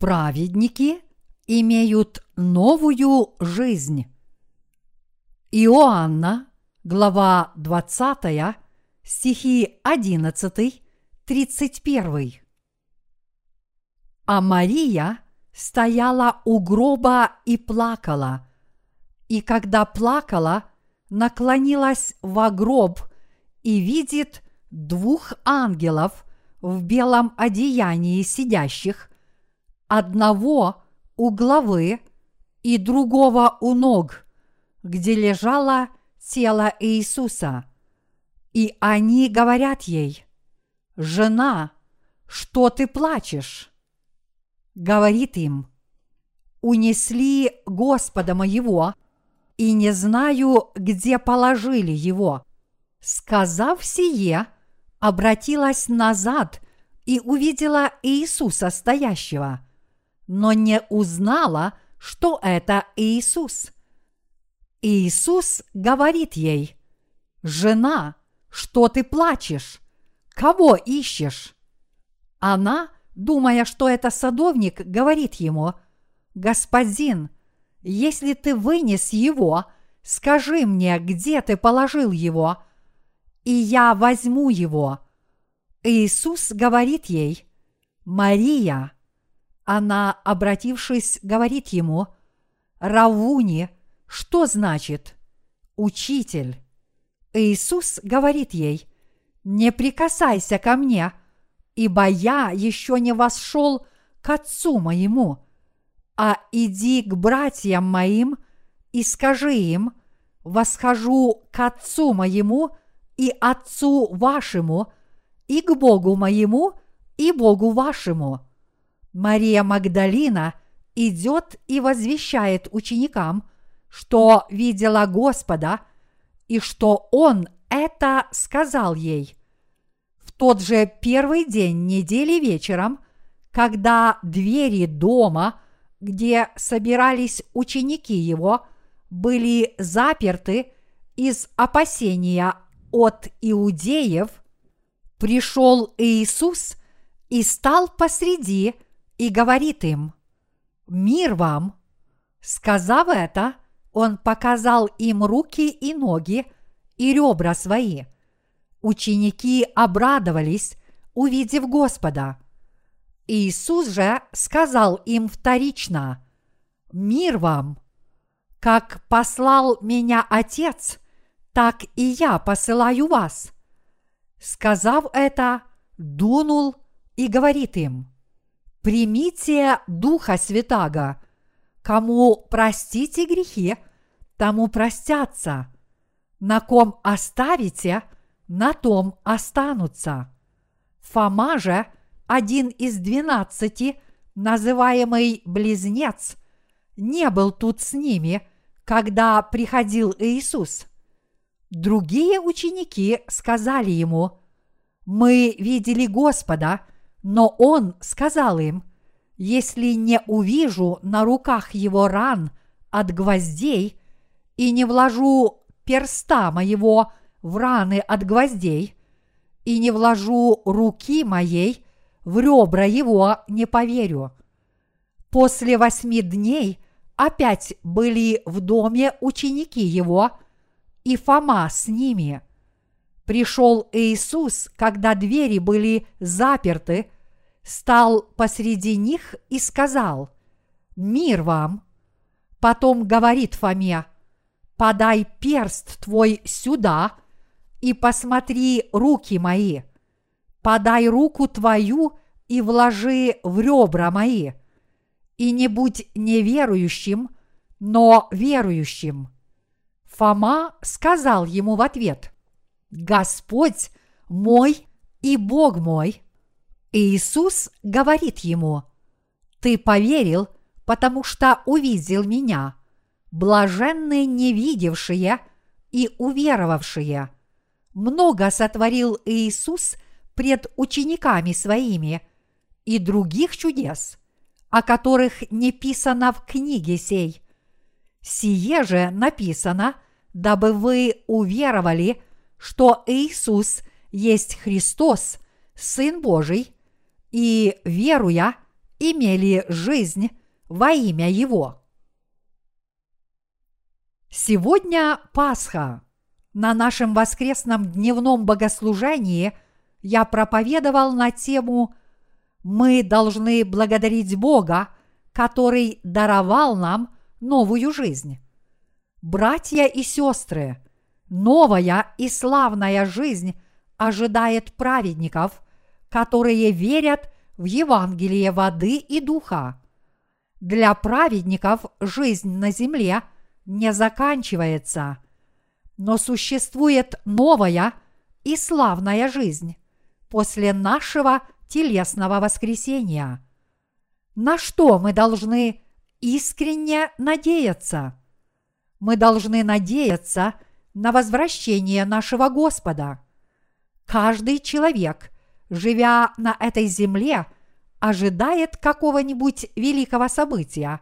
праведники имеют новую жизнь. Иоанна, глава 20, стихи 11, 31. А Мария стояла у гроба и плакала, и когда плакала, наклонилась во гроб и видит двух ангелов в белом одеянии сидящих, одного у главы и другого у ног, где лежало тело Иисуса. И они говорят ей, «Жена, что ты плачешь?» Говорит им, «Унесли Господа моего, и не знаю, где положили его». Сказав сие, обратилась назад и увидела Иисуса стоящего, но не узнала, что это Иисус. Иисус говорит ей, «Жена, что ты плачешь? Кого ищешь?» Она, думая, что это садовник, говорит ему, «Господин, если ты вынес его, скажи мне, где ты положил его, и я возьму его». Иисус говорит ей, «Мария». Она, обратившись, говорит ему, «Равуни», что значит «учитель»? Иисус говорит ей, «Не прикасайся ко мне, ибо я еще не вошел к Отцу моему, а иди к братьям моим и скажи им, восхожу к Отцу моему и Отцу вашему, и к Богу моему и Богу вашему». Мария Магдалина идет и возвещает ученикам, что видела Господа и что Он это сказал ей. В тот же первый день недели вечером, когда двери дома, где собирались ученики его, были заперты из опасения от иудеев, пришел Иисус и стал посреди и говорит им, «Мир вам!» Сказав это, он показал им руки и ноги и ребра свои. Ученики обрадовались, увидев Господа. Иисус же сказал им вторично, «Мир вам! Как послал меня Отец, так и я посылаю вас». Сказав это, дунул и говорит им, «Примите Духа Святаго, Кому простите грехи, тому простятся. На ком оставите, на том останутся. Фома же, один из двенадцати, называемый близнец, не был тут с ними, когда приходил Иисус. Другие ученики сказали ему, «Мы видели Господа», но он сказал им, если не увижу на руках его ран от гвоздей и не вложу перста моего в раны от гвоздей и не вложу руки моей в ребра его, не поверю. После восьми дней опять были в доме ученики его, и Фома с ними. Пришел Иисус, когда двери были заперты – стал посреди них и сказал, «Мир вам!» Потом говорит Фоме, «Подай перст твой сюда и посмотри руки мои. Подай руку твою и вложи в ребра мои. И не будь неверующим, но верующим». Фома сказал ему в ответ, «Господь мой и Бог мой». Иисус говорит ему, «Ты поверил, потому что увидел меня, блаженные невидевшие и уверовавшие». Много сотворил Иисус пред учениками своими и других чудес, о которых не писано в книге сей. Сие же написано, дабы вы уверовали, что Иисус есть Христос, Сын Божий – и, веруя, имели жизнь во имя Его. Сегодня Пасха. На нашем воскресном дневном богослужении я проповедовал на тему «Мы должны благодарить Бога, который даровал нам новую жизнь». Братья и сестры, новая и славная жизнь ожидает праведников, которые верят в Евангелие воды и духа. Для праведников жизнь на земле не заканчивается – но существует новая и славная жизнь после нашего телесного воскресения. На что мы должны искренне надеяться? Мы должны надеяться на возвращение нашего Господа. Каждый человек, живя на этой земле, ожидает какого-нибудь великого события.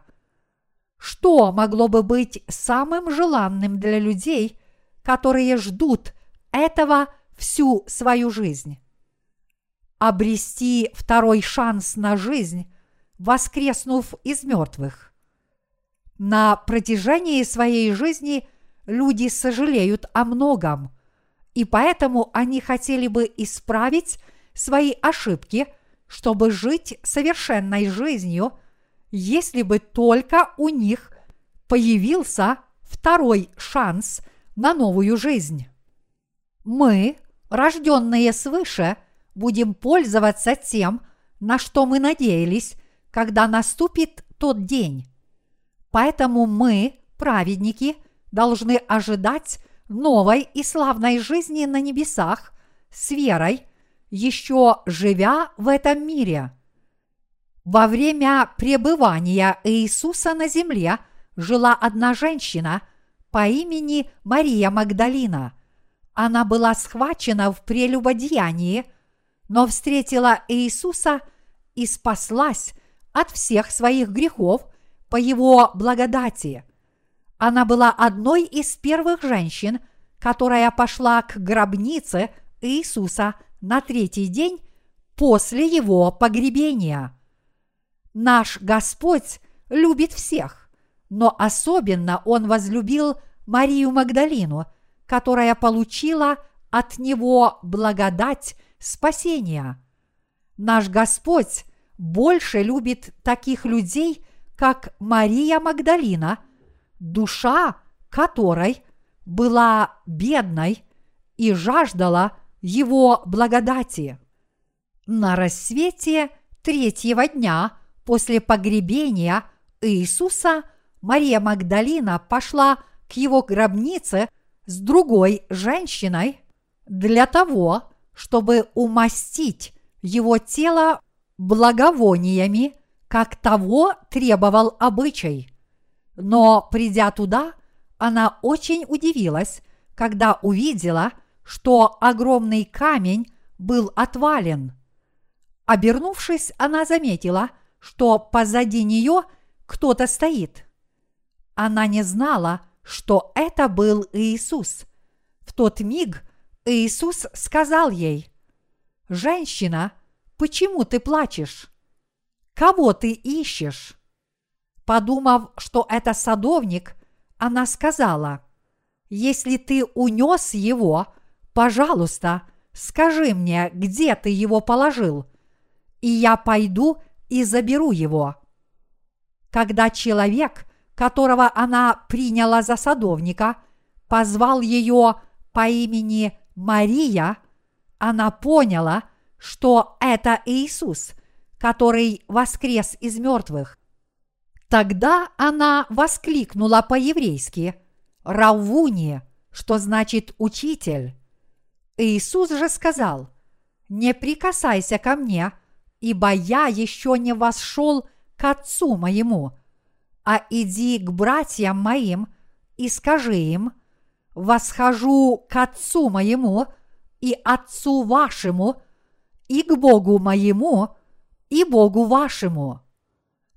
Что могло бы быть самым желанным для людей – которые ждут этого всю свою жизнь. Обрести второй шанс на жизнь, воскреснув из мертвых. На протяжении своей жизни люди сожалеют о многом, и поэтому они хотели бы исправить свои ошибки, чтобы жить совершенной жизнью, если бы только у них появился второй шанс – на новую жизнь. Мы, рожденные свыше, будем пользоваться тем, на что мы надеялись, когда наступит тот день. Поэтому мы, праведники, должны ожидать новой и славной жизни на небесах с верой, еще живя в этом мире. Во время пребывания Иисуса на земле жила одна женщина – по имени Мария Магдалина. Она была схвачена в прелюбодеянии, но встретила Иисуса и спаслась от всех своих грехов по его благодати. Она была одной из первых женщин, которая пошла к гробнице Иисуса на третий день после его погребения. Наш Господь любит всех но особенно он возлюбил Марию Магдалину, которая получила от него благодать спасения. Наш Господь больше любит таких людей, как Мария Магдалина, душа которой была бедной и жаждала его благодати. На рассвете третьего дня после погребения Иисуса – Мария Магдалина пошла к его гробнице с другой женщиной для того, чтобы умастить его тело благовониями, как того требовал обычай. Но, придя туда, она очень удивилась, когда увидела, что огромный камень был отвален. Обернувшись, она заметила, что позади нее кто-то стоит – она не знала, что это был Иисус. В тот миг Иисус сказал ей, «Женщина, почему ты плачешь? Кого ты ищешь?» Подумав, что это садовник, она сказала, «Если ты унес его, пожалуйста, скажи мне, где ты его положил, и я пойду и заберу его». Когда человек которого она приняла за садовника, позвал ее по имени Мария, она поняла, что это Иисус, который воскрес из мертвых. Тогда она воскликнула по-еврейски «Равуни», что значит «учитель». Иисус же сказал «Не прикасайся ко мне, ибо я еще не восшел к Отцу моему, а иди к братьям моим и скажи им, восхожу к Отцу моему и Отцу вашему, и к Богу моему, и Богу вашему.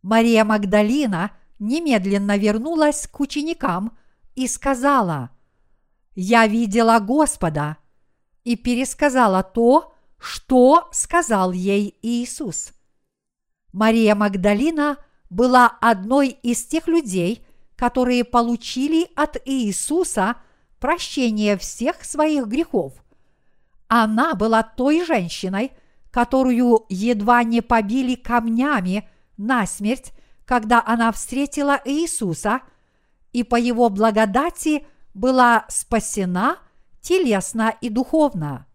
Мария Магдалина немедленно вернулась к ученикам и сказала, «Я видела Господа», и пересказала то, что сказал ей Иисус. Мария Магдалина была одной из тех людей, которые получили от Иисуса прощение всех своих грехов. Она была той женщиной, которую едва не побили камнями насмерть, когда она встретила Иисуса, и по его благодати была спасена телесно и духовно.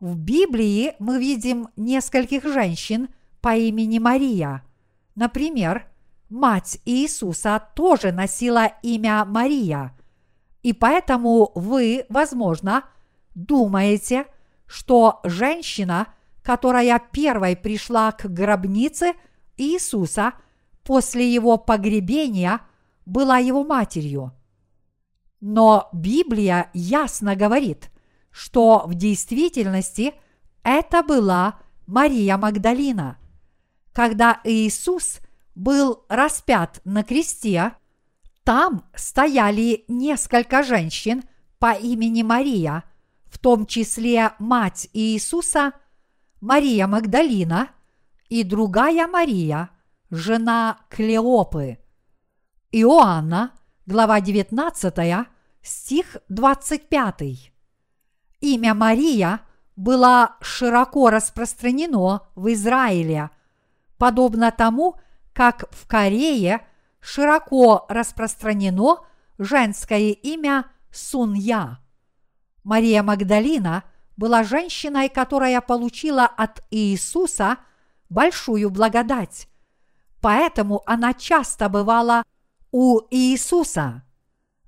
В Библии мы видим нескольких женщин по имени Мария. Например, мать Иисуса тоже носила имя Мария, и поэтому вы, возможно, думаете, что женщина, которая первой пришла к гробнице Иисуса после его погребения, была его матерью. Но Библия ясно говорит, что в действительности это была Мария Магдалина. Когда Иисус был распят на кресте, там стояли несколько женщин по имени Мария, в том числе мать Иисуса, Мария Магдалина и другая Мария, жена Клеопы. Иоанна, глава 19, стих 25. Имя Мария было широко распространено в Израиле, подобно тому, как в Корее широко распространено женское имя Сунья. Мария Магдалина была женщиной, которая получила от Иисуса большую благодать. Поэтому она часто бывала у Иисуса.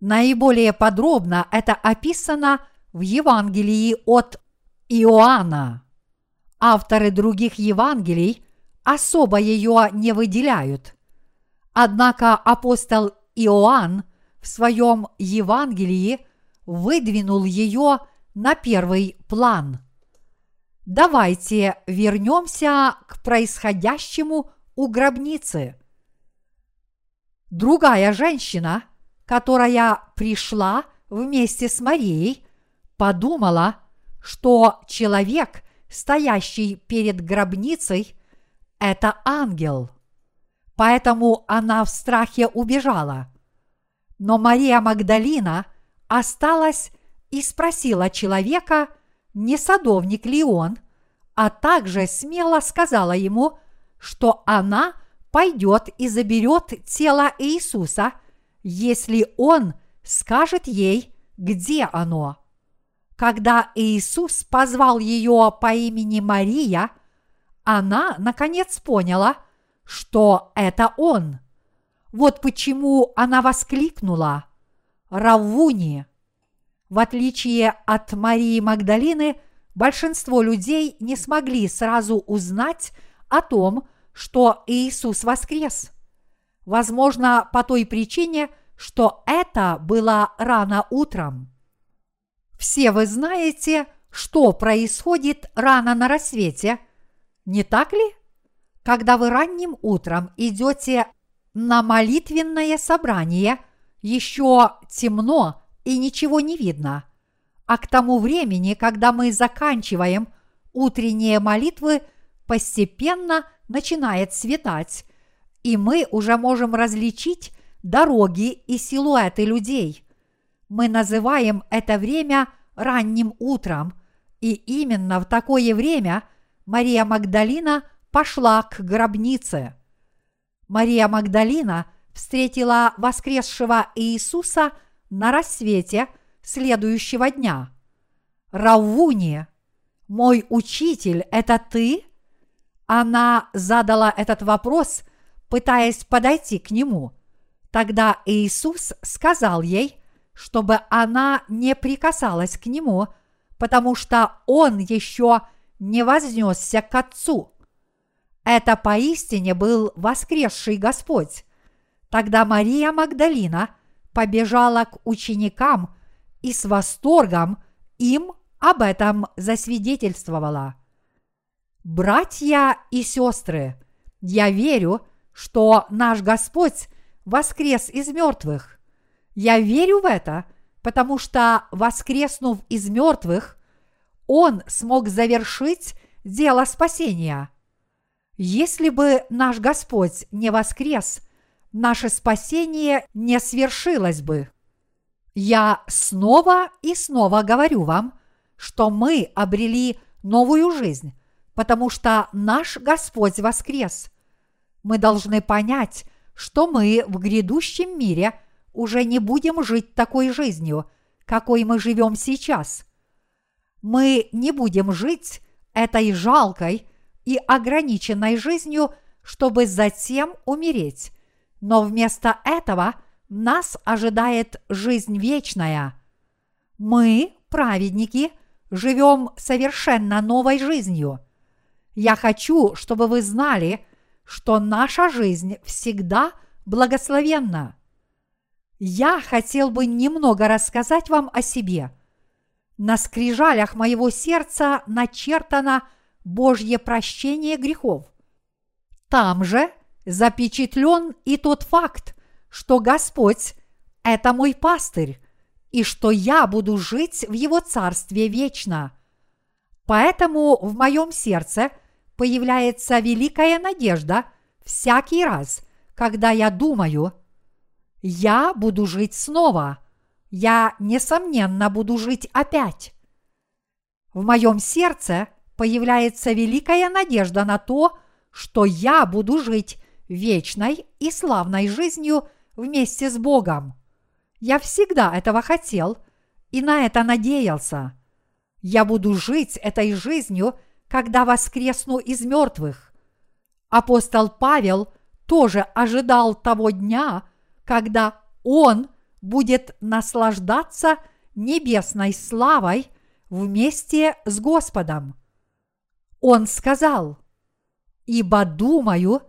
Наиболее подробно это описано в Евангелии от Иоанна. Авторы других Евангелий особо ее не выделяют. Однако апостол Иоанн в своем Евангелии выдвинул ее на первый план. Давайте вернемся к происходящему у гробницы. Другая женщина, которая пришла вместе с Марией, подумала, что человек, стоящий перед гробницей, это ангел. Поэтому она в страхе убежала. Но Мария Магдалина осталась и спросила человека, не садовник ли он, а также смело сказала ему, что она пойдет и заберет тело Иисуса, если он скажет ей, где оно. Когда Иисус позвал ее по имени Мария, она наконец поняла, что это он. Вот почему она воскликнула «Равуни!». В отличие от Марии Магдалины, большинство людей не смогли сразу узнать о том, что Иисус воскрес. Возможно, по той причине, что это было рано утром. Все вы знаете, что происходит рано на рассвете, не так ли? Когда вы ранним утром идете на молитвенное собрание, еще темно и ничего не видно. А к тому времени, когда мы заканчиваем утренние молитвы, постепенно начинает светать, и мы уже можем различить дороги и силуэты людей мы называем это время ранним утром, и именно в такое время Мария Магдалина пошла к гробнице. Мария Магдалина встретила воскресшего Иисуса на рассвете следующего дня. Равуни, мой учитель, это ты? Она задала этот вопрос, пытаясь подойти к нему. Тогда Иисус сказал ей – чтобы она не прикасалась к нему, потому что он еще не вознесся к Отцу. Это поистине был воскресший Господь. Тогда Мария Магдалина побежала к ученикам и с восторгом им об этом засвидетельствовала. Братья и сестры, я верю, что наш Господь воскрес из мертвых. Я верю в это, потому что, воскреснув из мертвых, Он смог завершить дело спасения. Если бы наш Господь не воскрес, наше спасение не свершилось бы. Я снова и снова говорю вам, что мы обрели новую жизнь, потому что наш Господь воскрес. Мы должны понять, что мы в грядущем мире уже не будем жить такой жизнью, какой мы живем сейчас. Мы не будем жить этой жалкой и ограниченной жизнью, чтобы затем умереть. Но вместо этого нас ожидает жизнь вечная. Мы, праведники, живем совершенно новой жизнью. Я хочу, чтобы вы знали, что наша жизнь всегда благословенна. Я хотел бы немного рассказать вам о себе. На скрижалях моего сердца начертано Божье прощение грехов. Там же запечатлен и тот факт, что Господь – это мой пастырь, и что я буду жить в Его Царстве вечно. Поэтому в моем сердце появляется великая надежда всякий раз, когда я думаю, я буду жить снова, я, несомненно, буду жить опять. В моем сердце появляется великая надежда на то, что я буду жить вечной и славной жизнью вместе с Богом. Я всегда этого хотел и на это надеялся. Я буду жить этой жизнью, когда воскресну из мертвых. Апостол Павел тоже ожидал того дня, когда он будет наслаждаться небесной славой вместе с Господом. Он сказал, «Ибо думаю,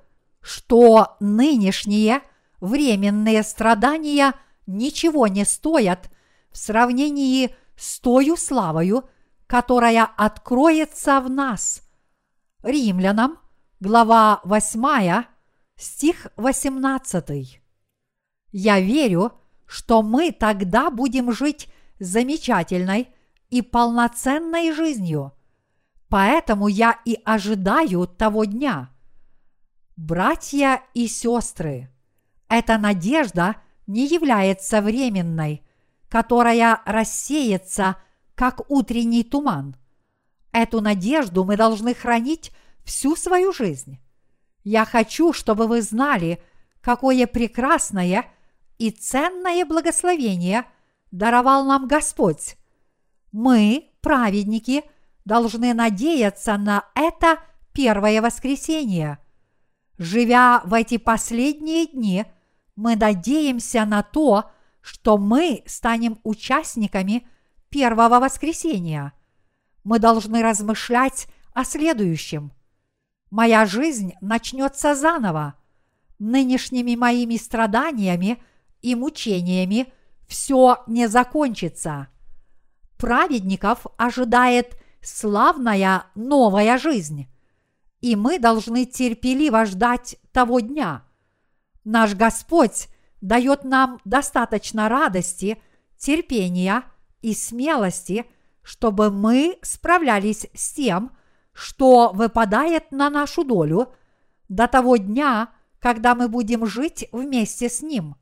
что нынешние временные страдания ничего не стоят в сравнении с тою славою, которая откроется в нас. Римлянам, глава 8, стих 18. Я верю, что мы тогда будем жить замечательной и полноценной жизнью. Поэтому я и ожидаю того дня. Братья и сестры, эта надежда не является временной, которая рассеется, как утренний туман. Эту надежду мы должны хранить всю свою жизнь. Я хочу, чтобы вы знали, какое прекрасное и ценное благословение даровал нам Господь. Мы, праведники, должны надеяться на это первое воскресенье. Живя в эти последние дни, мы надеемся на то, что мы станем участниками первого воскресения. Мы должны размышлять о следующем. Моя жизнь начнется заново. Нынешними моими страданиями и мучениями все не закончится. Праведников ожидает славная новая жизнь, и мы должны терпеливо ждать того дня. Наш Господь дает нам достаточно радости, терпения и смелости, чтобы мы справлялись с тем, что выпадает на нашу долю до того дня, когда мы будем жить вместе с Ним.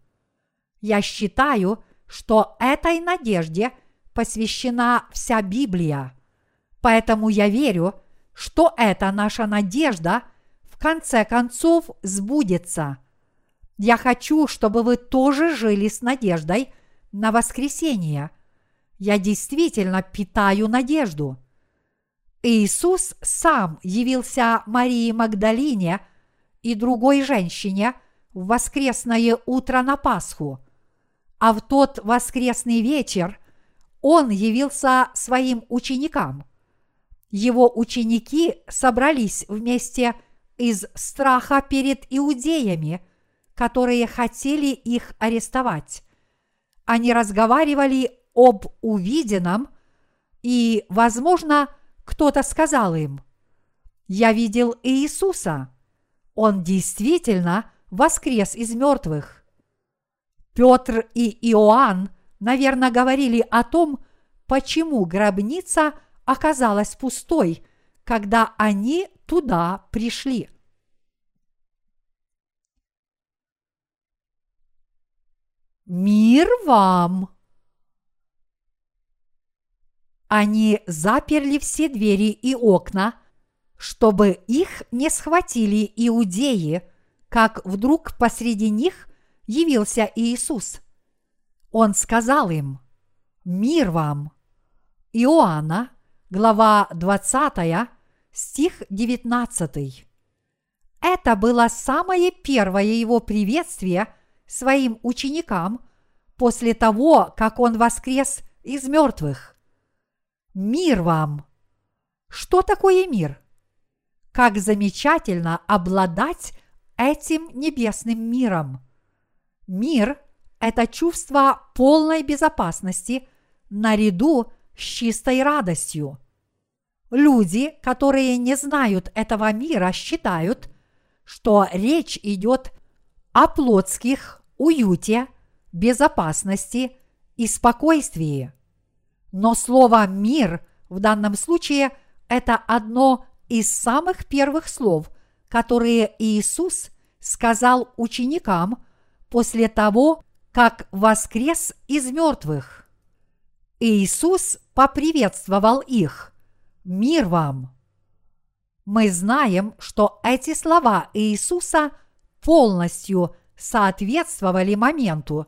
Я считаю, что этой надежде посвящена вся Библия. Поэтому я верю, что эта наша надежда в конце концов сбудется. Я хочу, чтобы вы тоже жили с надеждой на воскресение. Я действительно питаю надежду. Иисус сам явился Марии Магдалине и другой женщине в воскресное утро на Пасху. А в тот воскресный вечер он явился своим ученикам. Его ученики собрались вместе из страха перед иудеями – которые хотели их арестовать. Они разговаривали об увиденном, и, возможно, кто-то сказал им, «Я видел Иисуса. Он действительно воскрес из мертвых». Петр и Иоанн, наверное, говорили о том, почему гробница оказалась пустой, когда они туда пришли. Мир вам! Они заперли все двери и окна, чтобы их не схватили иудеи, как вдруг посреди них явился Иисус. Он сказал им, «Мир вам!» Иоанна, глава 20, стих 19. Это было самое первое его приветствие своим ученикам после того, как он воскрес из мертвых. Мир вам! Что такое мир? Как замечательно обладать этим небесным миром. Мир – это чувство полной безопасности наряду с чистой радостью. Люди, которые не знают этого мира, считают, что речь идет о плотских уюте, безопасности и спокойствии. Но слово «мир» в данном случае – это одно из самых первых слов, которые Иисус сказал ученикам после того, как воскрес из мертвых. Иисус поприветствовал их. Мир вам! Мы знаем, что эти слова Иисуса полностью соответствовали моменту.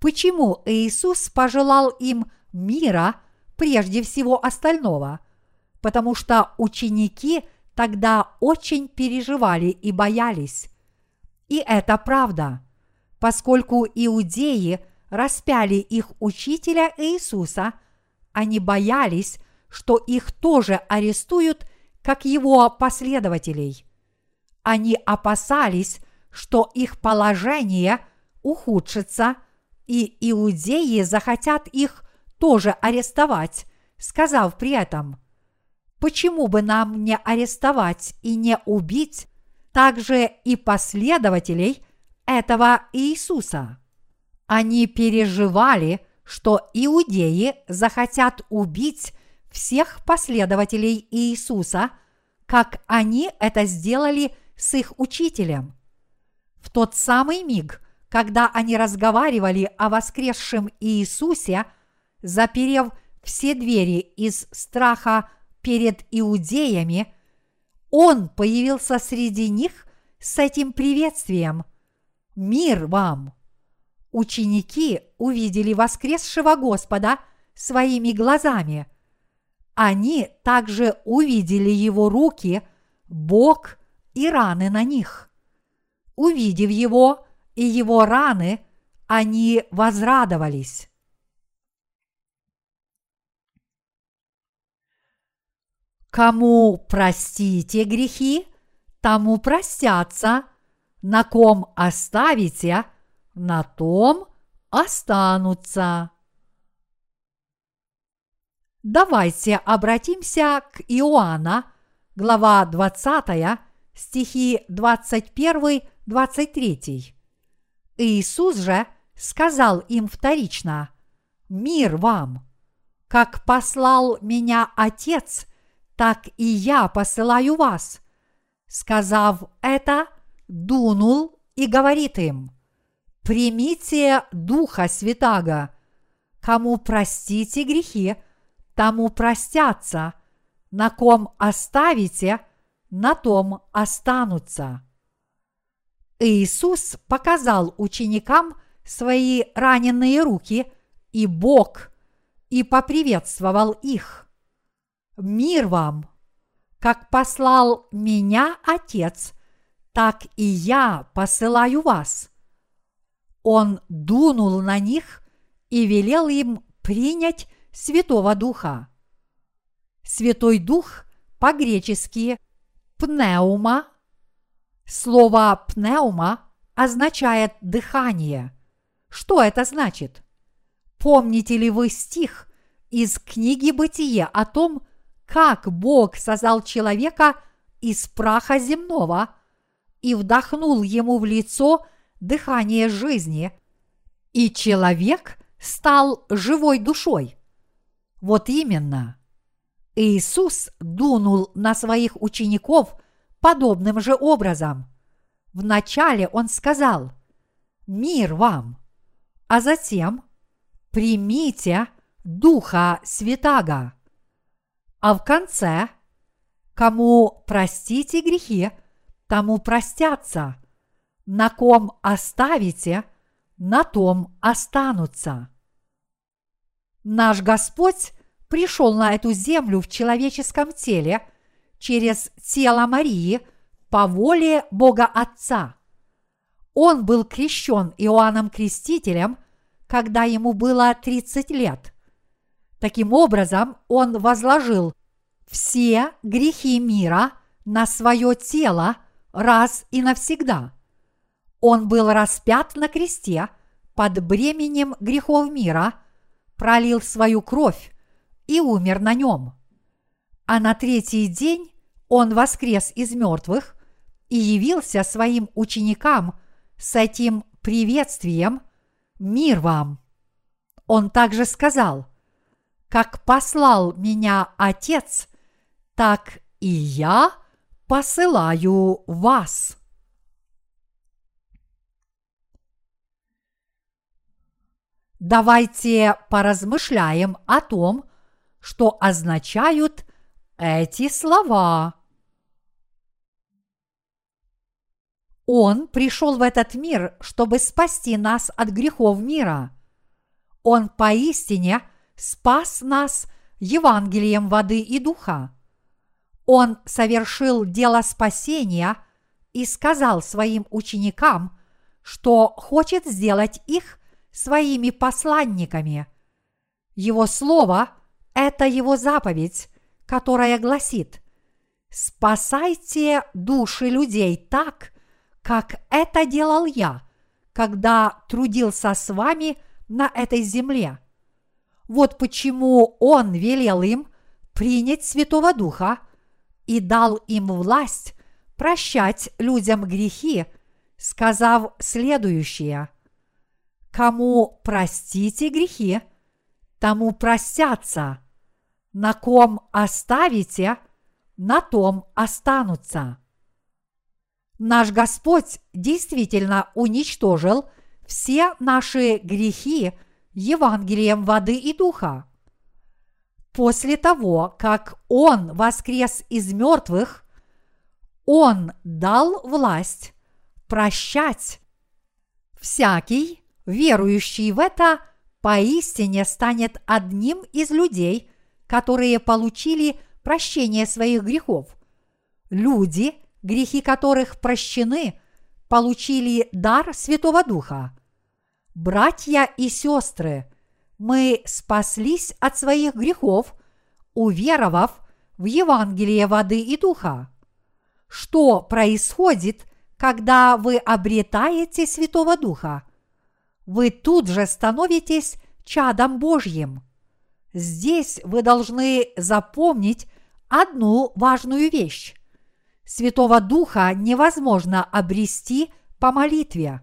Почему Иисус пожелал им мира прежде всего остального? Потому что ученики тогда очень переживали и боялись. И это правда, поскольку иудеи распяли их учителя Иисуса, они боялись, что их тоже арестуют как его последователей. Они опасались, что их положение ухудшится, и иудеи захотят их тоже арестовать, сказав при этом, почему бы нам не арестовать и не убить также и последователей этого Иисуса? Они переживали, что иудеи захотят убить всех последователей Иисуса, как они это сделали с их учителем. В тот самый миг, когда они разговаривали о воскресшем Иисусе, заперев все двери из страха перед иудеями, он появился среди них с этим приветствием «Мир вам!». Ученики увидели воскресшего Господа своими глазами – они также увидели его руки, бок и раны на них. Увидев его и его раны, они возрадовались. Кому простите грехи, тому простятся, на ком оставите, на том останутся. Давайте обратимся к Иоанна, глава 20, стихи 21-23. Иисус же сказал им вторично, «Мир вам! Как послал меня Отец, так и я посылаю вас». Сказав это, дунул и говорит им, «Примите Духа Святаго, кому простите грехи, тому простятся, на ком оставите, на том останутся. Иисус показал ученикам свои раненые руки и Бог и поприветствовал их. Мир вам! Как послал меня Отец, так и я посылаю вас. Он дунул на них и велел им принять Святого Духа. Святой Дух по-гречески пнеума. Слово пнеума означает дыхание. Что это значит? Помните ли вы стих из книги Бытие о том, как Бог создал человека из праха земного и вдохнул ему в лицо дыхание жизни, и человек стал живой душой? Вот именно. Иисус дунул на своих учеников подобным же образом. Вначале Он сказал «Мир вам!» а затем примите Духа Святаго. А в конце, кому простите грехи, тому простятся, на ком оставите, на том останутся. Наш Господь пришел на эту землю в человеческом теле через тело Марии по воле Бога Отца. Он был крещен Иоанном Крестителем, когда ему было 30 лет. Таким образом, он возложил все грехи мира на свое тело раз и навсегда. Он был распят на кресте под бременем грехов мира, пролил свою кровь и умер на нем. А на третий день он воскрес из мертвых и явился своим ученикам с этим приветствием «Мир вам!». Он также сказал, «Как послал меня Отец, так и я посылаю вас». Давайте поразмышляем о том, что означают эти слова. Он пришел в этот мир, чтобы спасти нас от грехов мира. Он поистине спас нас Евангелием воды и духа. Он совершил дело спасения и сказал своим ученикам, что хочет сделать их своими посланниками. Его слово – это его заповедь, которая гласит «Спасайте души людей так, как это делал я, когда трудился с вами на этой земле». Вот почему Он велел им принять Святого Духа и дал им власть прощать людям грехи, сказав следующее – Кому простите грехи, тому простятся. На ком оставите, на том останутся. Наш Господь действительно уничтожил все наши грехи Евангелием воды и духа. После того, как Он воскрес из мертвых, Он дал власть прощать всякий, верующий в это поистине станет одним из людей, которые получили прощение своих грехов. Люди, грехи которых прощены, получили дар Святого Духа. Братья и сестры, мы спаслись от своих грехов, уверовав в Евангелие воды и духа. Что происходит, когда вы обретаете Святого Духа – вы тут же становитесь чадом Божьим. Здесь вы должны запомнить одну важную вещь. Святого Духа невозможно обрести по молитве.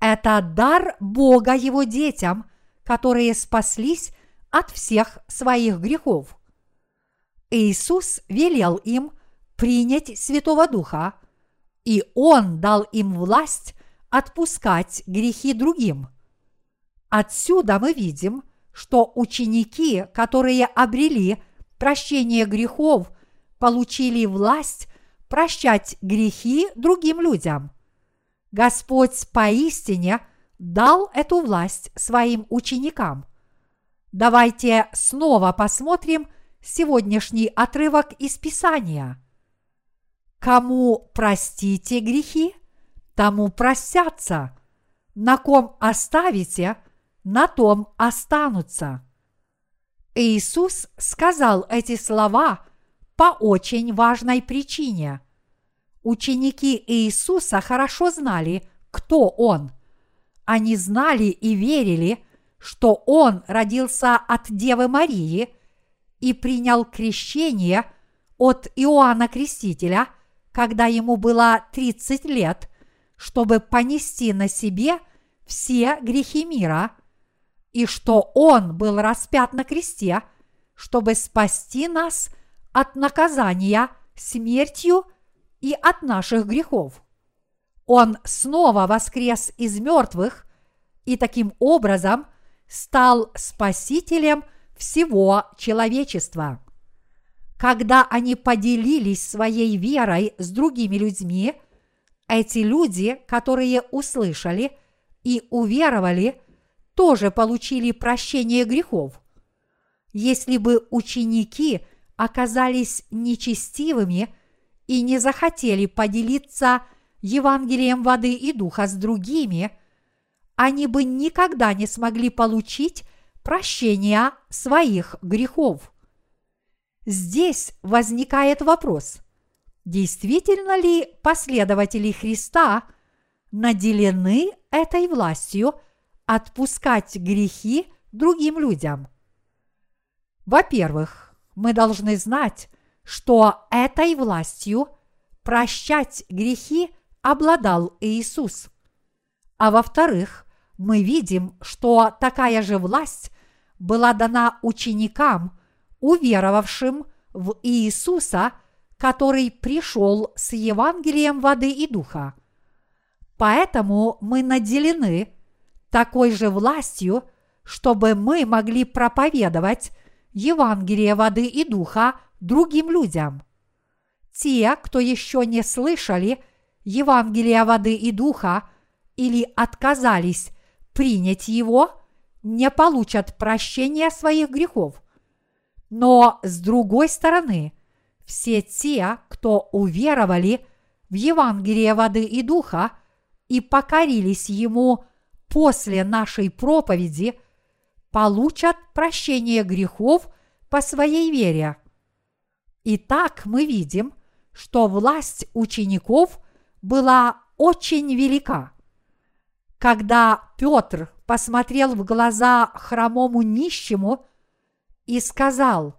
Это дар Бога Его детям, которые спаслись от всех своих грехов. Иисус велел им принять Святого Духа, и Он дал им власть отпускать грехи другим. Отсюда мы видим, что ученики, которые обрели прощение грехов, получили власть прощать грехи другим людям. Господь поистине дал эту власть своим ученикам. Давайте снова посмотрим сегодняшний отрывок из Писания. Кому простите грехи, тому простятся. На ком оставите, на том останутся. Иисус сказал эти слова по очень важной причине. Ученики Иисуса хорошо знали, кто Он. Они знали и верили, что Он родился от Девы Марии и принял крещение от Иоанна Крестителя, когда ему было 30 лет – чтобы понести на себе все грехи мира, и что Он был распят на кресте, чтобы спасти нас от наказания смертью и от наших грехов. Он снова воскрес из мертвых и таким образом стал спасителем всего человечества. Когда они поделились своей верой с другими людьми, эти люди, которые услышали и уверовали, тоже получили прощение грехов. Если бы ученики оказались нечестивыми и не захотели поделиться Евангелием воды и духа с другими, они бы никогда не смогли получить прощения своих грехов. Здесь возникает вопрос, действительно ли последователи Христа наделены этой властью отпускать грехи другим людям? Во-первых, мы должны знать, что этой властью прощать грехи обладал Иисус. А во-вторых, мы видим, что такая же власть была дана ученикам, уверовавшим в Иисуса, который пришел с Евангелием воды и духа. Поэтому мы наделены такой же властью, чтобы мы могли проповедовать Евангелие воды и духа другим людям. Те, кто еще не слышали Евангелия воды и духа или отказались принять его, не получат прощения своих грехов. Но с другой стороны, все те, кто уверовали в Евангелие воды и духа и покорились ему после нашей проповеди, получат прощение грехов по своей вере. Итак, мы видим, что власть учеников была очень велика. Когда Петр посмотрел в глаза хромому нищему и сказал,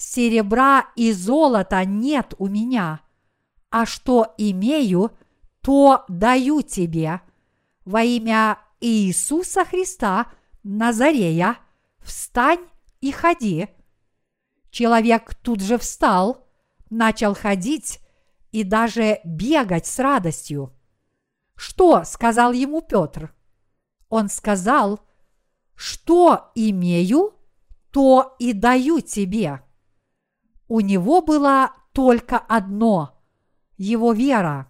«Серебра и золота нет у меня, а что имею, то даю тебе. Во имя Иисуса Христа Назарея, встань и ходи». Человек тут же встал, начал ходить и даже бегать с радостью. Что сказал ему Петр? Он сказал, что имею, то и даю тебе. У него было только одно – его вера.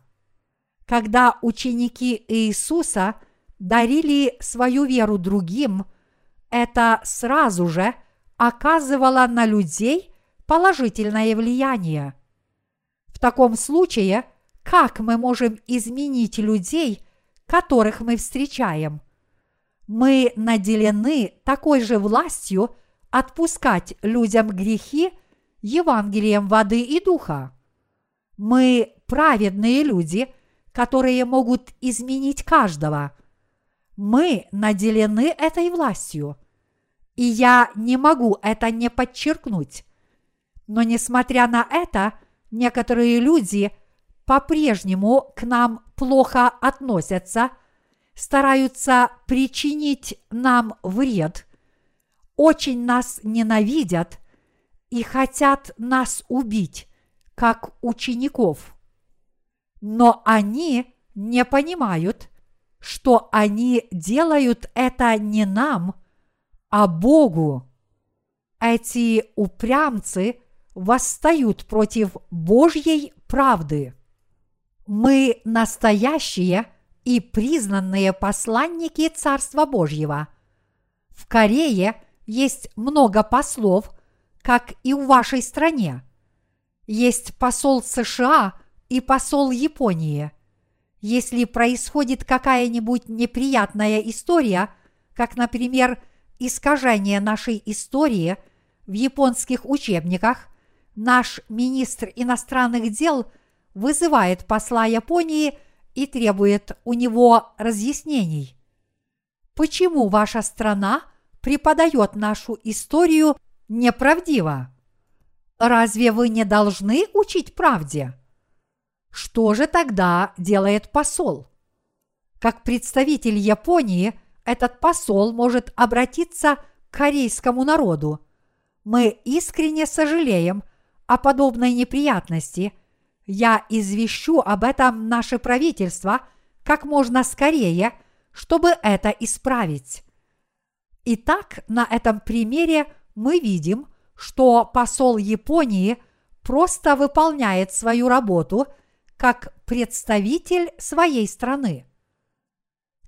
Когда ученики Иисуса дарили свою веру другим, это сразу же – оказывала на людей положительное влияние. В таком случае, как мы можем изменить людей, которых мы встречаем? Мы наделены такой же властью отпускать людям грехи Евангелием воды и духа. Мы праведные люди, которые могут изменить каждого. Мы наделены этой властью – и я не могу это не подчеркнуть. Но несмотря на это, некоторые люди по-прежнему к нам плохо относятся, стараются причинить нам вред, очень нас ненавидят и хотят нас убить, как учеников. Но они не понимают, что они делают это не нам – а Богу. Эти упрямцы восстают против Божьей правды. Мы настоящие и признанные посланники Царства Божьего. В Корее есть много послов, как и в вашей стране. Есть посол США и посол Японии. Если происходит какая-нибудь неприятная история, как, например, искажение нашей истории в японских учебниках, наш министр иностранных дел вызывает посла Японии и требует у него разъяснений. Почему ваша страна преподает нашу историю неправдиво? Разве вы не должны учить правде? Что же тогда делает посол? Как представитель Японии – этот посол может обратиться к корейскому народу. Мы искренне сожалеем о подобной неприятности. Я извещу об этом наше правительство как можно скорее, чтобы это исправить. Итак, на этом примере мы видим, что посол Японии просто выполняет свою работу как представитель своей страны.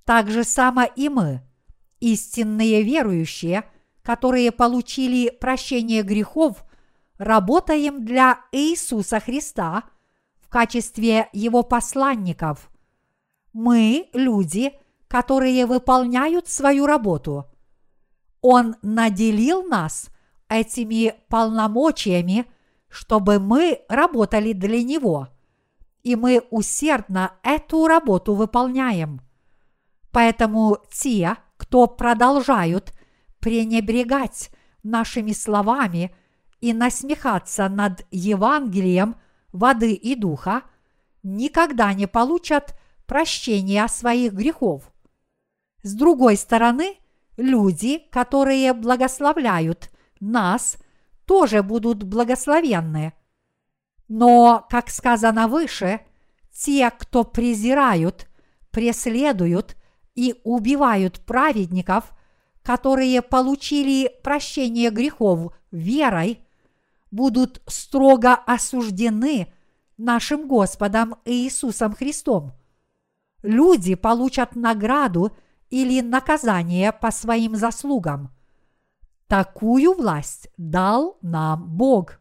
Так же само и мы, истинные верующие, которые получили прощение грехов, работаем для Иисуса Христа в качестве Его посланников. Мы – люди, которые выполняют свою работу. Он наделил нас этими полномочиями, чтобы мы работали для Него, и мы усердно эту работу выполняем. Поэтому те, кто продолжают пренебрегать нашими словами и насмехаться над Евангелием воды и духа, никогда не получат прощения своих грехов. С другой стороны, люди, которые благословляют нас, тоже будут благословенны. Но, как сказано выше, те, кто презирают, преследуют и убивают праведников, которые получили прощение грехов верой, будут строго осуждены нашим Господом Иисусом Христом. Люди получат награду или наказание по своим заслугам. Такую власть дал нам Бог.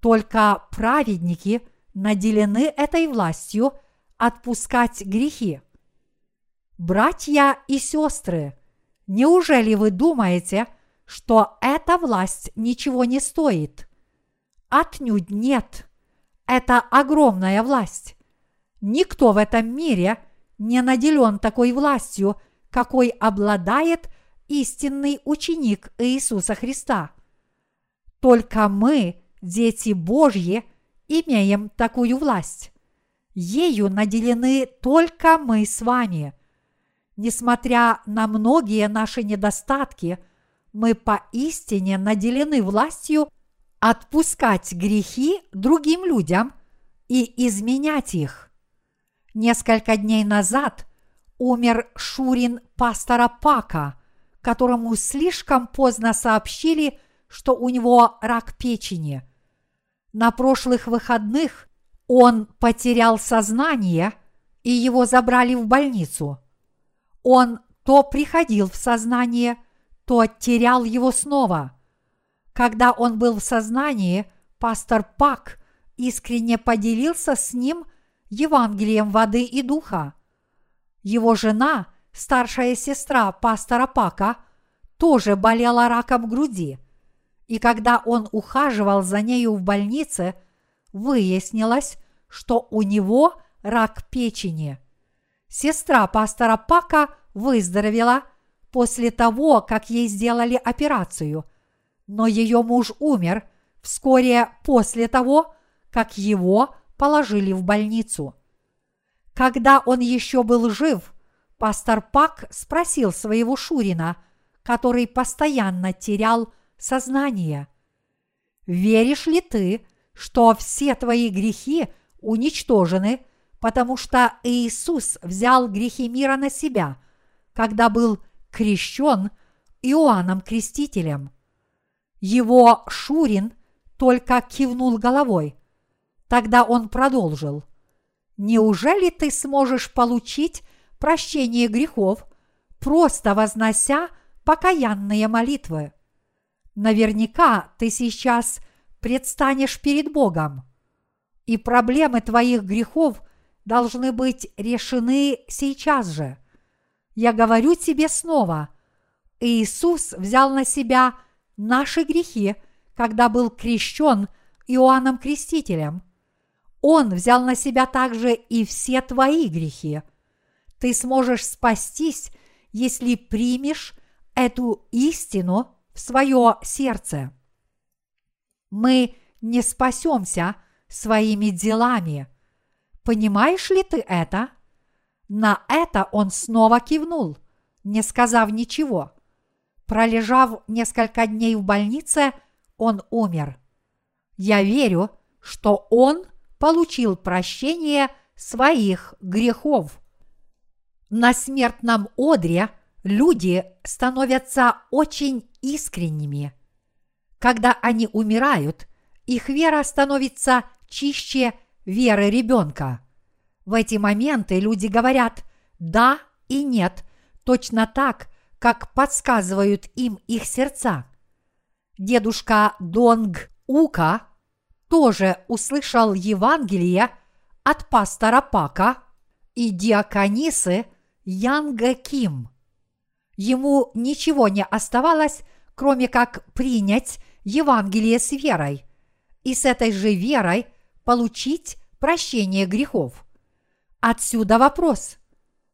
Только праведники наделены этой властью отпускать грехи. Братья и сестры, неужели вы думаете, что эта власть ничего не стоит? Отнюдь нет. Это огромная власть. Никто в этом мире не наделен такой властью, какой обладает истинный ученик Иисуса Христа. Только мы, дети Божьи, имеем такую власть. Ею наделены только мы с вами – Несмотря на многие наши недостатки, мы поистине наделены властью отпускать грехи другим людям и изменять их. Несколько дней назад умер Шурин пастора Пака, которому слишком поздно сообщили, что у него рак печени. На прошлых выходных он потерял сознание, и его забрали в больницу – он то приходил в сознание, то терял его снова. Когда он был в сознании, пастор Пак искренне поделился с ним Евангелием воды и духа. Его жена, старшая сестра пастора Пака, тоже болела раком груди. И когда он ухаживал за нею в больнице, выяснилось, что у него рак печени – Сестра пастора Пака выздоровела после того, как ей сделали операцию, но ее муж умер вскоре после того, как его положили в больницу. Когда он еще был жив, пастор Пак спросил своего Шурина, который постоянно терял сознание, «Веришь ли ты, что все твои грехи уничтожены – потому что Иисус взял грехи мира на себя, когда был крещен Иоанном Крестителем. Его Шурин только кивнул головой. Тогда он продолжил. «Неужели ты сможешь получить прощение грехов, просто вознося покаянные молитвы? Наверняка ты сейчас предстанешь перед Богом, и проблемы твоих грехов – должны быть решены сейчас же. Я говорю тебе снова, Иисус взял на себя наши грехи, когда был крещен Иоанном Крестителем. Он взял на себя также и все твои грехи. Ты сможешь спастись, если примешь эту истину в свое сердце. Мы не спасемся своими делами – Понимаешь ли ты это? На это он снова кивнул, не сказав ничего. Пролежав несколько дней в больнице, он умер. Я верю, что он получил прощение своих грехов. На смертном одре люди становятся очень искренними. Когда они умирают, их вера становится чище веры ребенка. В эти моменты люди говорят «да» и «нет» точно так, как подсказывают им их сердца. Дедушка Донг Ука тоже услышал Евангелие от пастора Пака и диаконисы Янга Ким. Ему ничего не оставалось, кроме как принять Евангелие с верой и с этой же верой получить прощение грехов. Отсюда вопрос.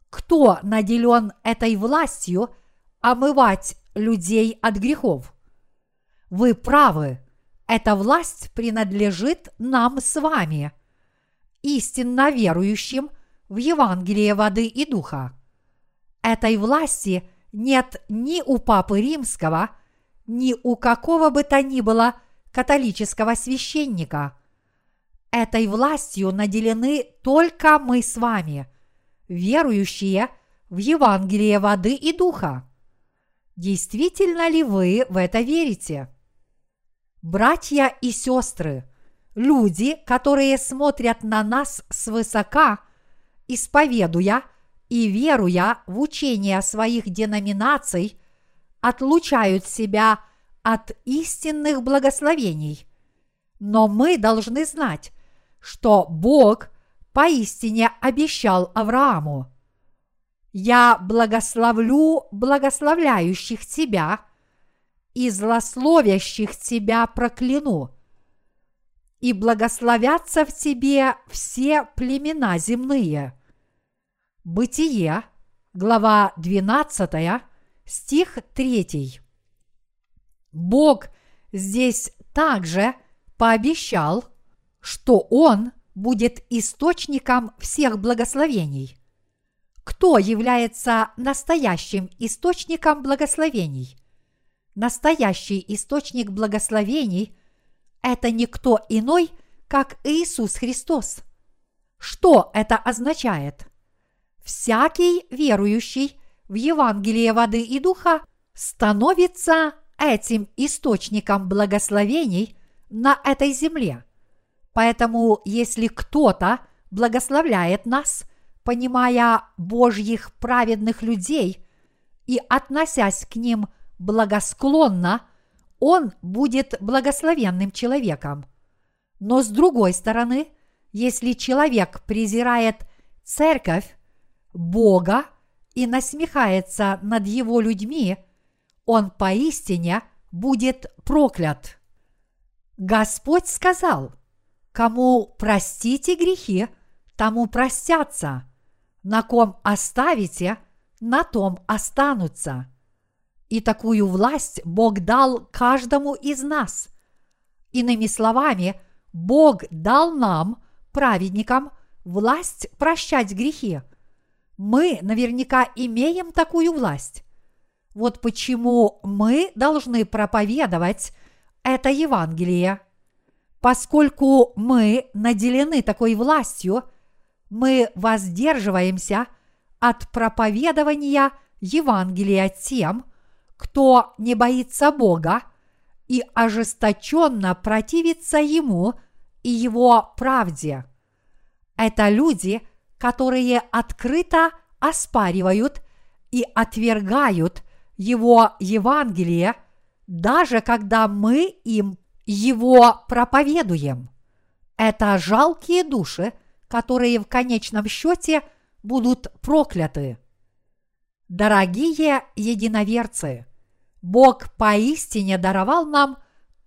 Кто наделен этой властью омывать людей от грехов? Вы правы, эта власть принадлежит нам с вами, истинно верующим в Евангелие воды и духа. Этой власти нет ни у Папы Римского, ни у какого бы то ни было католического священника. Этой властью наделены только мы с вами, верующие в Евангелие воды и духа. Действительно ли вы в это верите? Братья и сестры, люди, которые смотрят на нас свысока, исповедуя и веруя в учение своих деноминаций, отлучают себя от истинных благословений. Но мы должны знать, что Бог поистине обещал Аврааму. «Я благословлю благословляющих тебя, и злословящих тебя прокляну, и благословятся в тебе все племена земные». Бытие, глава 12, стих 3. Бог здесь также пообещал, что Он будет источником всех благословений. Кто является настоящим источником благословений? Настоящий источник благословений – это никто иной, как Иисус Христос. Что это означает? Всякий верующий в Евангелие воды и духа становится этим источником благословений на этой земле. Поэтому, если кто-то благословляет нас, понимая Божьих праведных людей и относясь к ним благосклонно, он будет благословенным человеком. Но с другой стороны, если человек презирает церковь, Бога и насмехается над его людьми – он поистине будет проклят. Господь сказал, кому простите грехи, тому простятся, на ком оставите, на том останутся. И такую власть Бог дал каждому из нас. Иными словами, Бог дал нам, праведникам, власть прощать грехи. Мы наверняка имеем такую власть. Вот почему мы должны проповедовать это Евангелие. Поскольку мы наделены такой властью, мы воздерживаемся от проповедования Евангелия тем, кто не боится Бога и ожесточенно противится Ему и Его правде. Это люди, которые открыто оспаривают и отвергают его Евангелие, даже когда мы им его проповедуем. Это жалкие души, которые в конечном счете будут прокляты. Дорогие единоверцы, Бог поистине даровал нам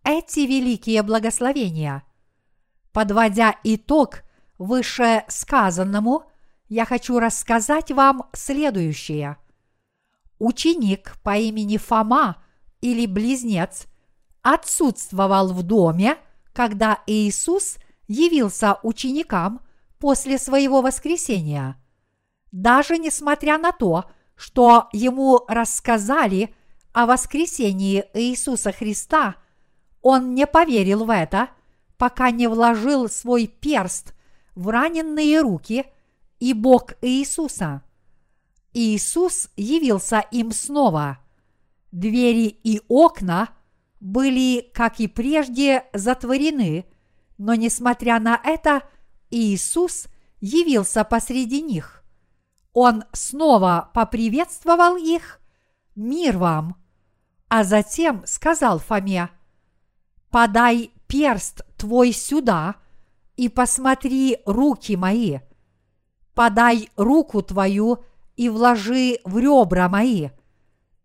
эти великие благословения. Подводя итог вышесказанному, я хочу рассказать вам следующее – ученик по имени Фома или близнец отсутствовал в доме, когда Иисус явился ученикам после своего воскресения. Даже несмотря на то, что ему рассказали о воскресении Иисуса Христа, он не поверил в это, пока не вложил свой перст в раненные руки и бок Иисуса – Иисус явился им снова. Двери и окна были, как и прежде, затворены, но несмотря на это, Иисус явился посреди них. Он снова поприветствовал их «Мир вам!» А затем сказал Фоме «Подай перст твой сюда и посмотри руки мои. Подай руку твою и вложи в ребра мои,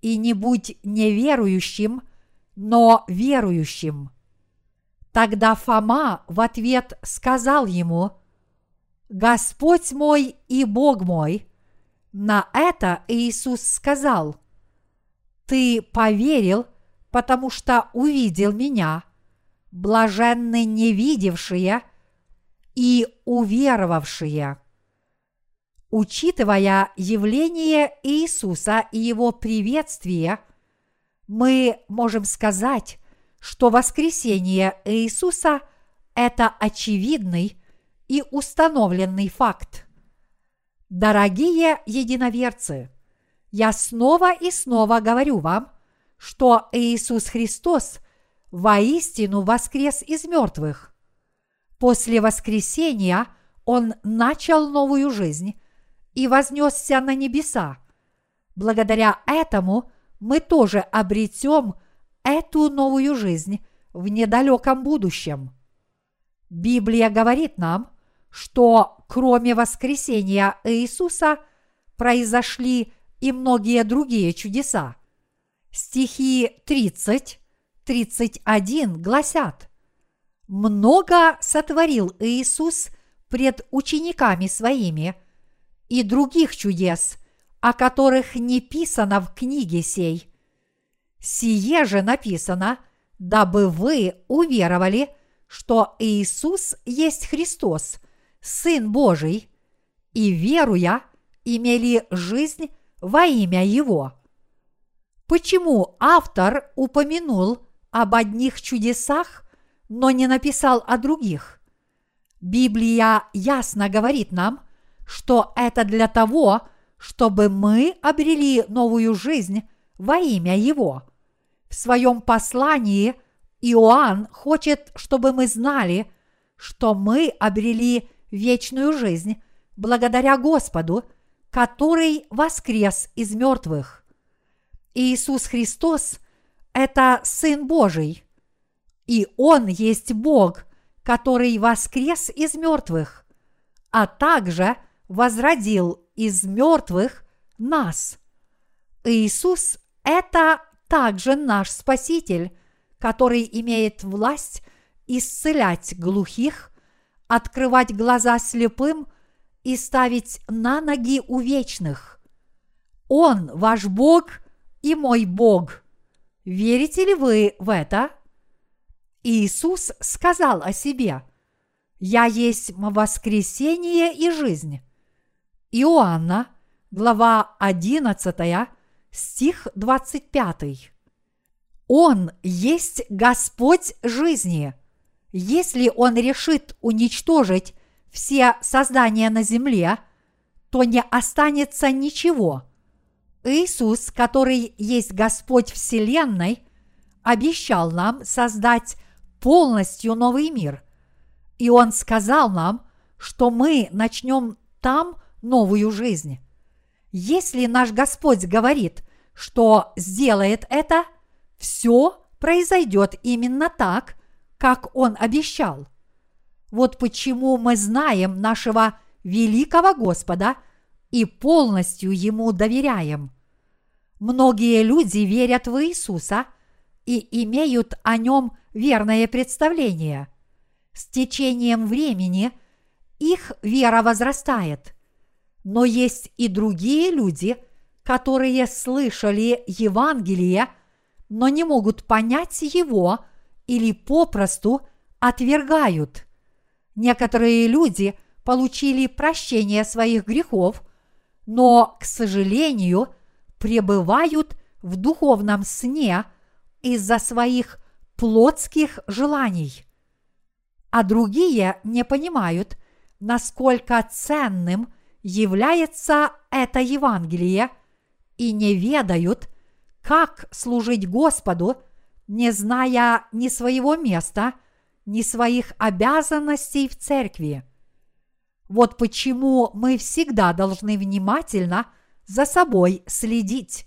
и не будь неверующим, но верующим. Тогда Фома в ответ сказал ему, Господь мой и Бог мой. На это Иисус сказал, Ты поверил, потому что увидел меня, блаженны невидевшие и уверовавшие. Учитывая явление Иисуса и его приветствие, мы можем сказать, что воскресение Иисуса – это очевидный и установленный факт. Дорогие единоверцы, я снова и снова говорю вам, что Иисус Христос воистину воскрес из мертвых. После воскресения Он начал новую жизнь и вознесся на небеса. Благодаря этому мы тоже обретем эту новую жизнь в недалеком будущем. Библия говорит нам, что кроме воскресения Иисуса произошли и многие другие чудеса. Стихи 30, 31 гласят «Много сотворил Иисус пред учениками своими – и других чудес, о которых не писано в книге сей. Сие же написано, дабы вы уверовали, что Иисус есть Христос, Сын Божий, и, веруя, имели жизнь во имя Его. Почему автор упомянул об одних чудесах, но не написал о других? Библия ясно говорит нам, что это для того, чтобы мы обрели новую жизнь во имя Его. В своем послании Иоанн хочет, чтобы мы знали, что мы обрели вечную жизнь благодаря Господу, который воскрес из мертвых. Иисус Христос – это Сын Божий, и Он есть Бог, который воскрес из мертвых, а также – возродил из мертвых нас. Иисус – это также наш Спаситель, который имеет власть исцелять глухих, открывать глаза слепым и ставить на ноги увечных. Он ваш Бог и мой Бог. Верите ли вы в это? Иисус сказал о себе – я есть воскресение и жизнь. Иоанна, глава 11, стих 25. Он есть Господь жизни. Если Он решит уничтожить все создания на земле, то не останется ничего. Иисус, который есть Господь Вселенной, обещал нам создать полностью новый мир. И Он сказал нам, что мы начнем там – новую жизнь. Если наш Господь говорит, что сделает это, все произойдет именно так, как Он обещал. Вот почему мы знаем нашего великого Господа и полностью Ему доверяем. Многие люди верят в Иисуса и имеют о Нем верное представление. С течением времени их вера возрастает – но есть и другие люди, которые слышали Евангелие, но не могут понять его или попросту отвергают. Некоторые люди получили прощение своих грехов, но, к сожалению, пребывают в духовном сне из-за своих плотских желаний. А другие не понимают, насколько ценным – является это Евангелие и не ведают, как служить Господу, не зная ни своего места, ни своих обязанностей в церкви. Вот почему мы всегда должны внимательно за собой следить.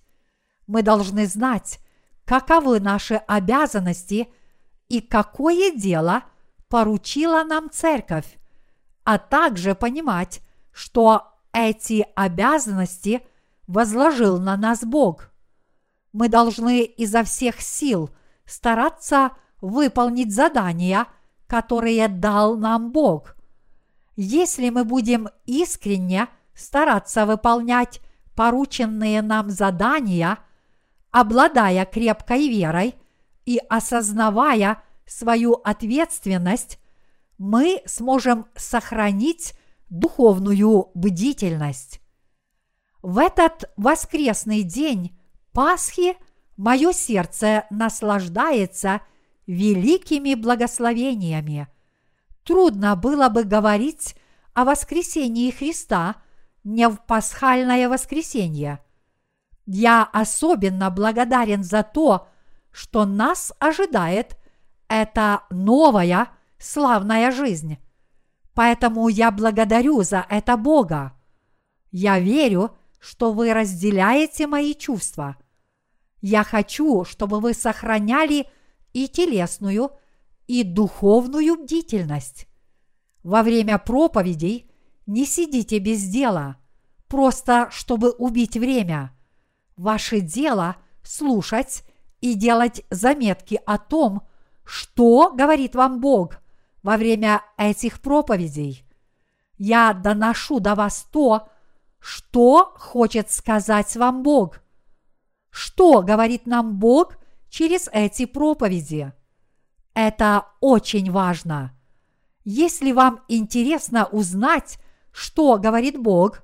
Мы должны знать, каковы наши обязанности и какое дело поручила нам церковь, а также понимать, что эти обязанности возложил на нас Бог. Мы должны изо всех сил стараться выполнить задания, которые дал нам Бог. Если мы будем искренне стараться выполнять порученные нам задания, обладая крепкой верой и осознавая свою ответственность, мы сможем сохранить духовную бдительность. В этот воскресный день Пасхи мое сердце наслаждается великими благословениями. Трудно было бы говорить о воскресении Христа не в пасхальное воскресенье. Я особенно благодарен за то, что нас ожидает эта новая славная жизнь. Поэтому я благодарю за это Бога. Я верю, что вы разделяете мои чувства. Я хочу, чтобы вы сохраняли и телесную, и духовную бдительность. Во время проповедей не сидите без дела, просто чтобы убить время. Ваше дело – слушать и делать заметки о том, что говорит вам Бог во время этих проповедей. Я доношу до вас то, что хочет сказать вам Бог. Что говорит нам Бог через эти проповеди? Это очень важно. Если вам интересно узнать, что говорит Бог,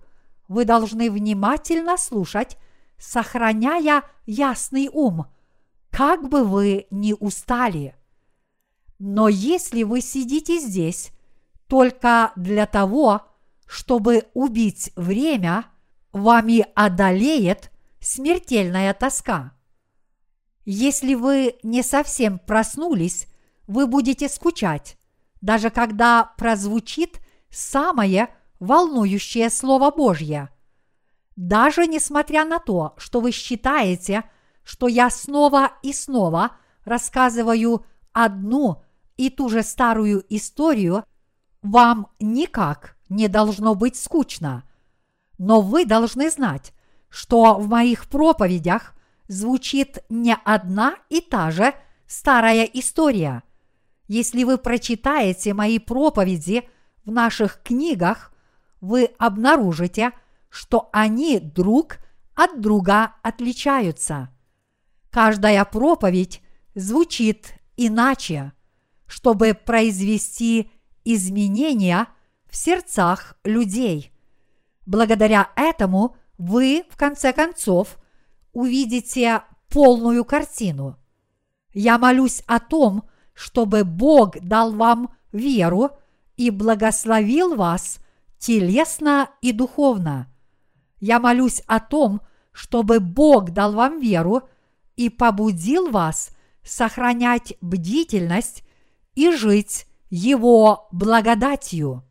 вы должны внимательно слушать, сохраняя ясный ум, как бы вы ни устали. Но если вы сидите здесь только для того, чтобы убить время, вами одолеет смертельная тоска. Если вы не совсем проснулись, вы будете скучать, даже когда прозвучит самое волнующее Слово Божье. Даже несмотря на то, что вы считаете, что я снова и снова рассказываю одну и ту же старую историю, вам никак не должно быть скучно. Но вы должны знать, что в моих проповедях звучит не одна и та же старая история. Если вы прочитаете мои проповеди в наших книгах, вы обнаружите, что они друг от друга отличаются. Каждая проповедь звучит иначе, чтобы произвести изменения в сердцах людей. Благодаря этому вы, в конце концов, увидите полную картину. Я молюсь о том, чтобы Бог дал вам веру и благословил вас телесно и духовно. Я молюсь о том, чтобы Бог дал вам веру и побудил вас сохранять бдительность и жить Его благодатью.